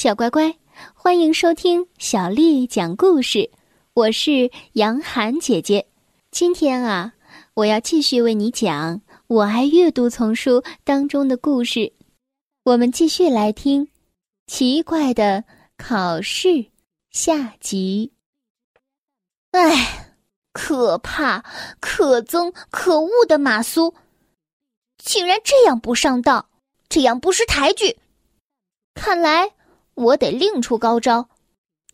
小乖乖，欢迎收听小丽讲故事。我是杨涵姐姐。今天啊，我要继续为你讲《我爱阅读》丛书当中的故事。我们继续来听《奇怪的考试》下集。唉，可怕、可憎、可恶的马苏，竟然这样不上道，这样不识抬举。看来。我得另出高招，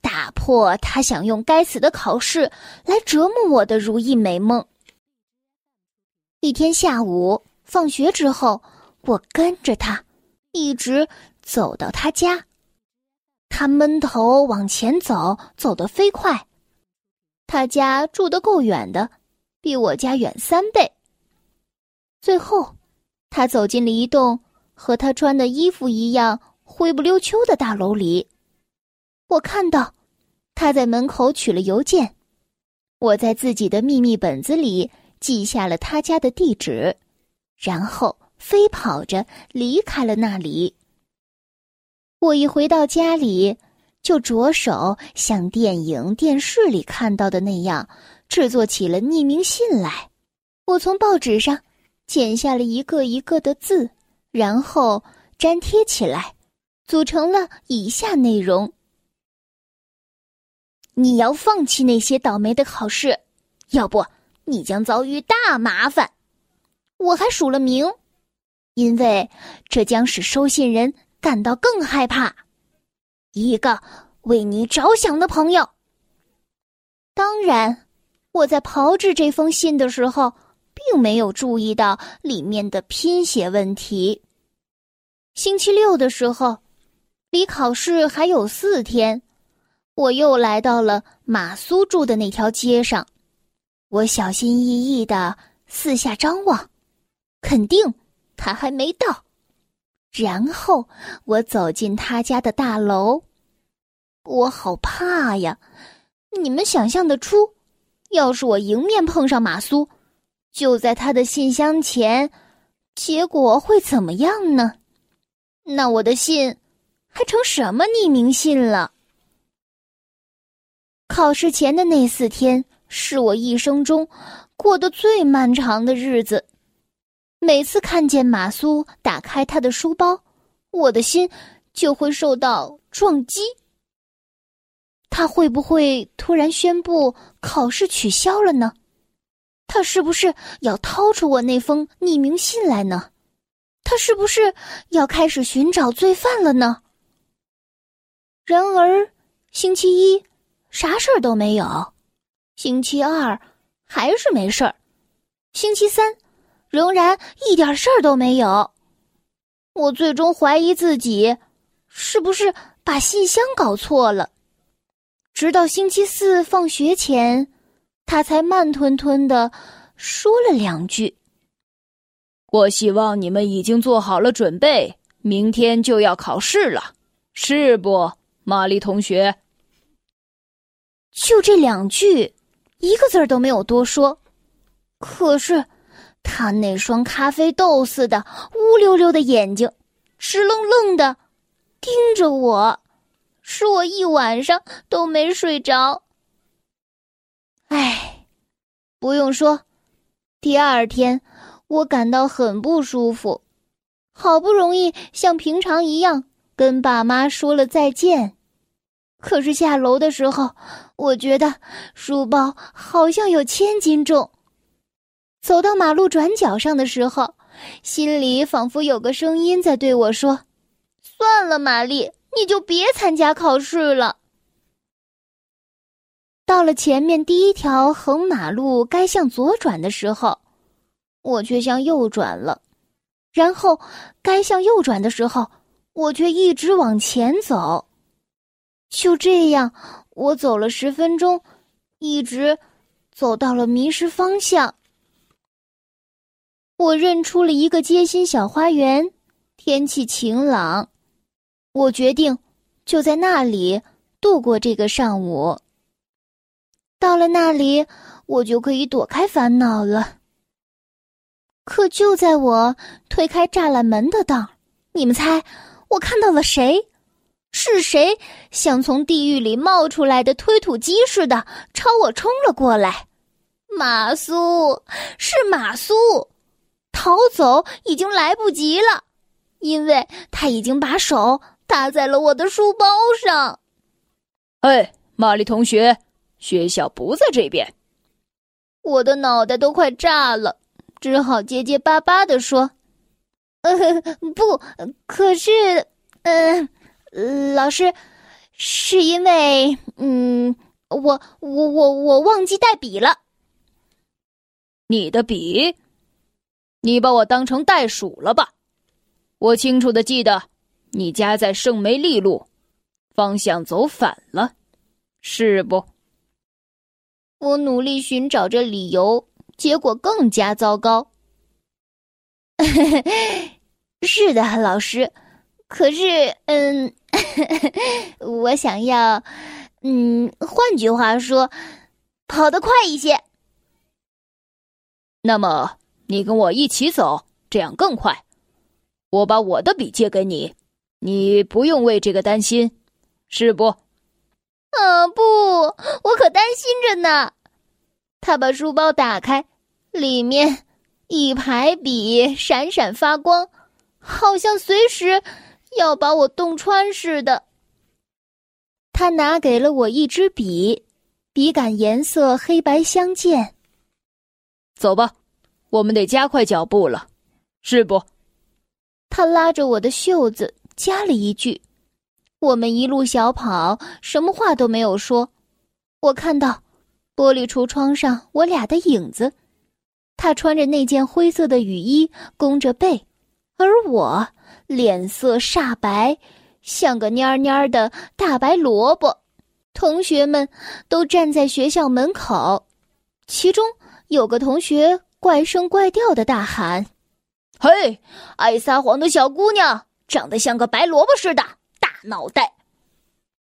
打破他想用该死的考试来折磨我的如意美梦。一天下午放学之后，我跟着他，一直走到他家。他闷头往前走，走得飞快。他家住得够远的，比我家远三倍。最后，他走进了一栋和他穿的衣服一样。灰不溜秋的大楼里，我看到他在门口取了邮件。我在自己的秘密本子里记下了他家的地址，然后飞跑着离开了那里。我一回到家里，就着手像电影、电视里看到的那样制作起了匿名信来。我从报纸上剪下了一个一个的字，然后粘贴起来。组成了以下内容：你要放弃那些倒霉的考试，要不你将遭遇大麻烦。我还署了名，因为这将使收信人感到更害怕。一个为你着想的朋友。当然，我在炮制这封信的时候，并没有注意到里面的拼写问题。星期六的时候。离考试还有四天，我又来到了马苏住的那条街上。我小心翼翼的四下张望，肯定他还没到。然后我走进他家的大楼，我好怕呀！你们想象得出，要是我迎面碰上马苏，就在他的信箱前，结果会怎么样呢？那我的信。还成什么匿名信了？考试前的那四天是我一生中过得最漫长的日子。每次看见马苏打开他的书包，我的心就会受到撞击。他会不会突然宣布考试取消了呢？他是不是要掏出我那封匿名信来呢？他是不是要开始寻找罪犯了呢？然而，星期一啥事儿都没有，星期二还是没事儿，星期三仍然一点事儿都没有。我最终怀疑自己是不是把信箱搞错了。直到星期四放学前，他才慢吞吞的说了两句：“我希望你们已经做好了准备，明天就要考试了，是不？”玛丽同学，就这两句，一个字儿都没有多说。可是，他那双咖啡豆似的乌溜溜的眼睛，直愣愣的盯着我，使我一晚上都没睡着。唉，不用说，第二天我感到很不舒服。好不容易像平常一样。跟爸妈说了再见，可是下楼的时候，我觉得书包好像有千斤重。走到马路转角上的时候，心里仿佛有个声音在对我说：“算了，玛丽，你就别参加考试了。”到了前面第一条横马路该向左转的时候，我却向右转了，然后该向右转的时候。我却一直往前走，就这样，我走了十分钟，一直走到了迷失方向。我认出了一个街心小花园，天气晴朗，我决定就在那里度过这个上午。到了那里，我就可以躲开烦恼了。可就在我推开栅栏门的当，你们猜？我看到了谁？是谁像从地狱里冒出来的推土机似的朝我冲了过来？马苏，是马苏，逃走已经来不及了，因为他已经把手搭在了我的书包上。哎，玛丽同学，学校不在这边。我的脑袋都快炸了，只好结结巴巴的说：“呃，不，可是，嗯。”老师，是因为嗯，我我我我忘记带笔了。你的笔，你把我当成袋鼠了吧？我清楚的记得，你家在圣梅利路，方向走反了，是不？我努力寻找着理由，结果更加糟糕。是的，老师。可是，嗯。我想要，嗯，换句话说，跑得快一些。那么你跟我一起走，这样更快。我把我的笔借给你，你不用为这个担心，是不？啊，不，我可担心着呢。他把书包打开，里面一排笔闪闪发光，好像随时。要把我洞穿似的。他拿给了我一支笔，笔杆颜色黑白相间。走吧，我们得加快脚步了，是不？他拉着我的袖子，加了一句：“我们一路小跑，什么话都没有说。”我看到玻璃橱窗上我俩的影子，他穿着那件灰色的雨衣，弓着背，而我。脸色煞白，像个蔫蔫的大白萝卜。同学们都站在学校门口，其中有个同学怪声怪调的大喊：“嘿，爱撒谎的小姑娘，长得像个白萝卜似的，大脑袋！”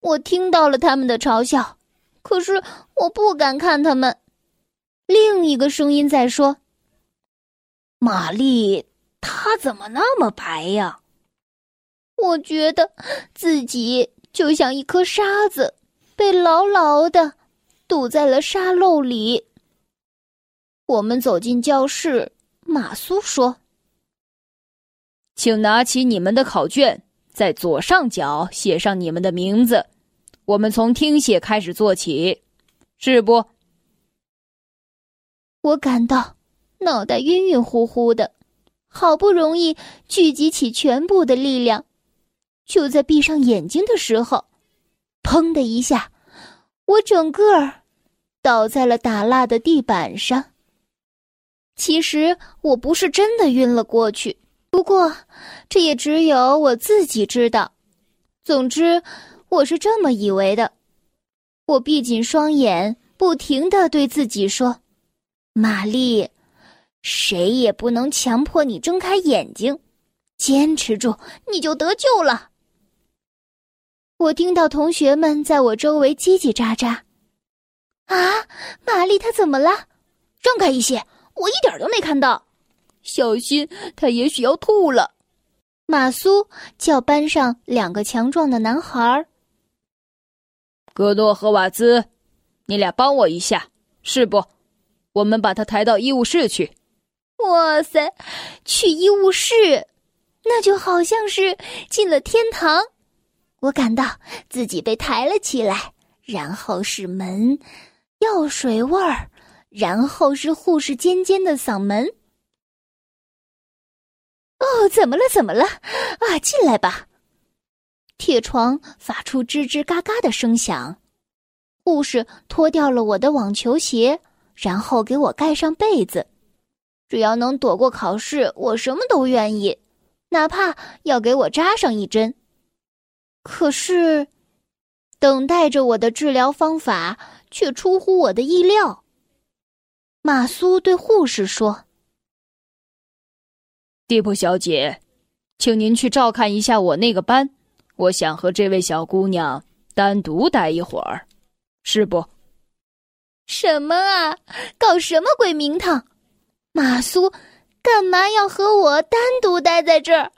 我听到了他们的嘲笑，可是我不敢看他们。另一个声音在说：“玛丽，她怎么那么白呀？”我觉得自己就像一颗沙子，被牢牢的堵在了沙漏里。我们走进教室，马苏说：“请拿起你们的考卷，在左上角写上你们的名字。我们从听写开始做起，是不？”我感到脑袋晕晕乎乎的，好不容易聚集起全部的力量。就在闭上眼睛的时候，砰的一下，我整个儿倒在了打蜡的地板上。其实我不是真的晕了过去，不过这也只有我自己知道。总之，我是这么以为的。我闭紧双眼，不停的对自己说：“玛丽，谁也不能强迫你睁开眼睛，坚持住，你就得救了。”我听到同学们在我周围叽叽喳喳。啊，玛丽，她怎么了？让开一些，我一点都没看到。小心，她也许要吐了。马苏叫班上两个强壮的男孩儿。格诺和瓦兹，你俩帮我一下，是不？我们把他抬到医务室去。哇塞，去医务室，那就好像是进了天堂。我感到自己被抬了起来，然后是门，药水味儿，然后是护士尖尖的嗓门。哦，怎么了？怎么了？啊，进来吧。铁床发出吱吱嘎嘎的声响，护士脱掉了我的网球鞋，然后给我盖上被子。只要能躲过考试，我什么都愿意，哪怕要给我扎上一针。可是，等待着我的治疗方法却出乎我的意料。马苏对护士说：“蒂普小姐，请您去照看一下我那个班，我想和这位小姑娘单独待一会儿，是不？”“什么啊？搞什么鬼名堂？马苏，干嘛要和我单独待在这儿？”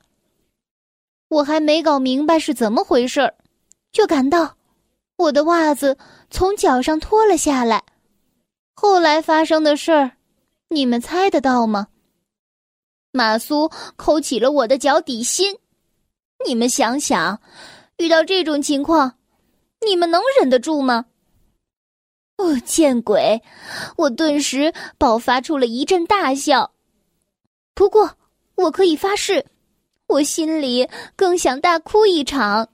我还没搞明白是怎么回事儿，就感到我的袜子从脚上脱了下来。后来发生的事儿，你们猜得到吗？马苏抠起了我的脚底心。你们想想，遇到这种情况，你们能忍得住吗？哦，见鬼！我顿时爆发出了一阵大笑。不过，我可以发誓，我心里更想大哭一场。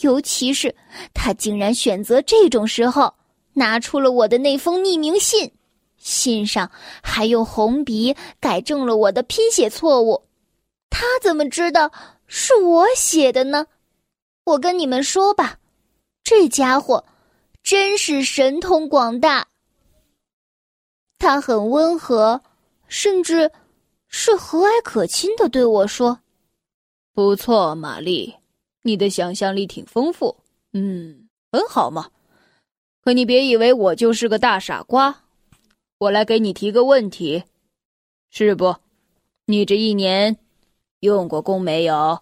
尤其是他竟然选择这种时候拿出了我的那封匿名信，信上还用红笔改正了我的拼写错误。他怎么知道是我写的呢？我跟你们说吧，这家伙。真是神通广大。他很温和，甚至是和蔼可亲的对我说：“不错，玛丽，你的想象力挺丰富，嗯，很好嘛。可你别以为我就是个大傻瓜。我来给你提个问题，是不？你这一年用过功没有？”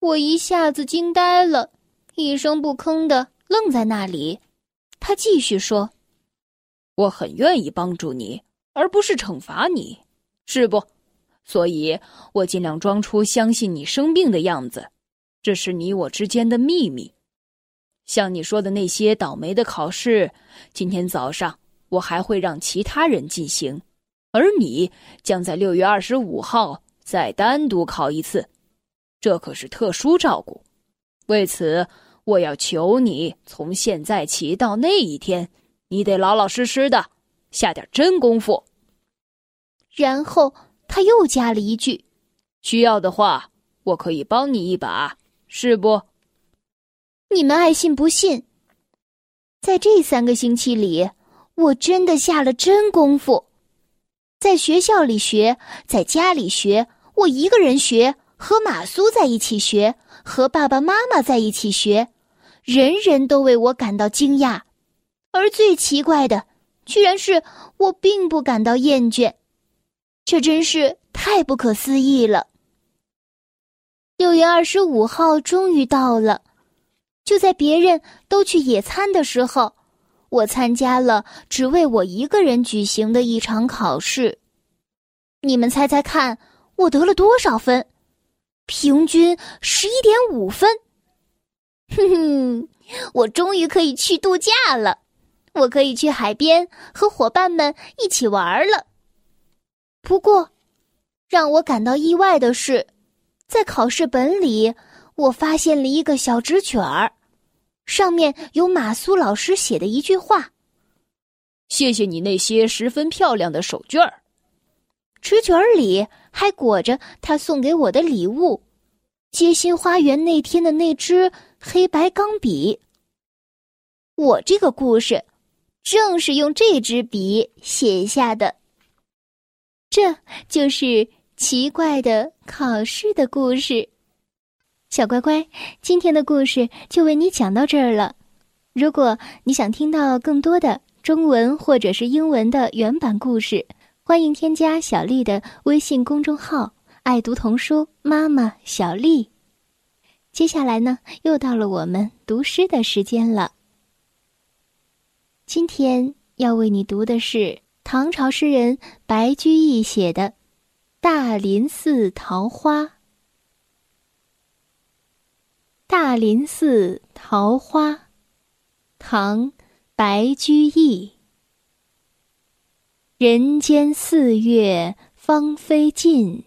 我一下子惊呆了，一声不吭的。愣在那里，他继续说：“我很愿意帮助你，而不是惩罚你，是不？所以我尽量装出相信你生病的样子，这是你我之间的秘密。像你说的那些倒霉的考试，今天早上我还会让其他人进行，而你将在六月二十五号再单独考一次，这可是特殊照顾。为此。”我要求你，从现在起到那一天，你得老老实实的下点真功夫。然后他又加了一句：“需要的话，我可以帮你一把，是不？”你们爱信不信。在这三个星期里，我真的下了真功夫，在学校里学，在家里学，我一个人学，和马苏在一起学，和爸爸妈妈在一起学。人人都为我感到惊讶，而最奇怪的，居然是我并不感到厌倦，这真是太不可思议了。六月二十五号终于到了，就在别人都去野餐的时候，我参加了只为我一个人举行的一场考试。你们猜猜看，我得了多少分？平均十一点五分。哼哼，我终于可以去度假了，我可以去海边和伙伴们一起玩了。不过，让我感到意外的是，在考试本里，我发现了一个小纸卷儿，上面有马苏老师写的一句话：“谢谢你那些十分漂亮的手绢儿。”纸卷里还裹着他送给我的礼物——街心花园那天的那支。黑白钢笔。我这个故事，正是用这支笔写下的。这就是奇怪的考试的故事。小乖乖，今天的故事就为你讲到这儿了。如果你想听到更多的中文或者是英文的原版故事，欢迎添加小丽的微信公众号“爱读童书妈妈小丽”。接下来呢，又到了我们读诗的时间了。今天要为你读的是唐朝诗人白居易写的《大林寺桃花》。《大林寺桃花》，唐·白居易。人间四月芳菲尽。